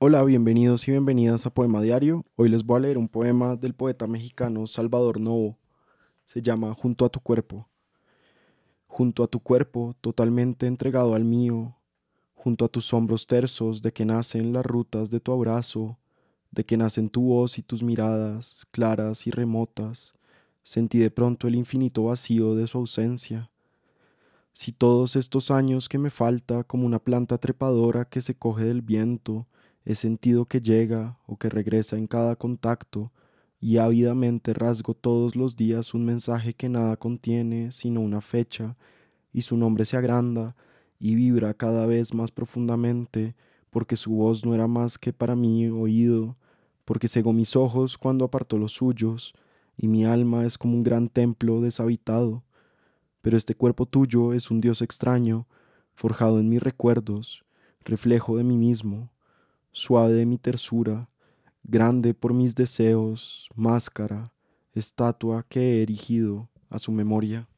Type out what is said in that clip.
Hola, bienvenidos y bienvenidas a Poema Diario. Hoy les voy a leer un poema del poeta mexicano Salvador Novo. Se llama Junto a tu cuerpo. Junto a tu cuerpo, totalmente entregado al mío, junto a tus hombros tersos de que nacen las rutas de tu abrazo, de que nacen tu voz y tus miradas, claras y remotas, sentí de pronto el infinito vacío de su ausencia. Si todos estos años que me falta como una planta trepadora que se coge del viento, He sentido que llega o que regresa en cada contacto y ávidamente rasgo todos los días un mensaje que nada contiene sino una fecha y su nombre se agranda y vibra cada vez más profundamente porque su voz no era más que para mí oído, porque cegó mis ojos cuando apartó los suyos y mi alma es como un gran templo deshabitado. Pero este cuerpo tuyo es un Dios extraño, forjado en mis recuerdos, reflejo de mí mismo suave mi tersura, grande por mis deseos, máscara, estatua que he erigido a su memoria.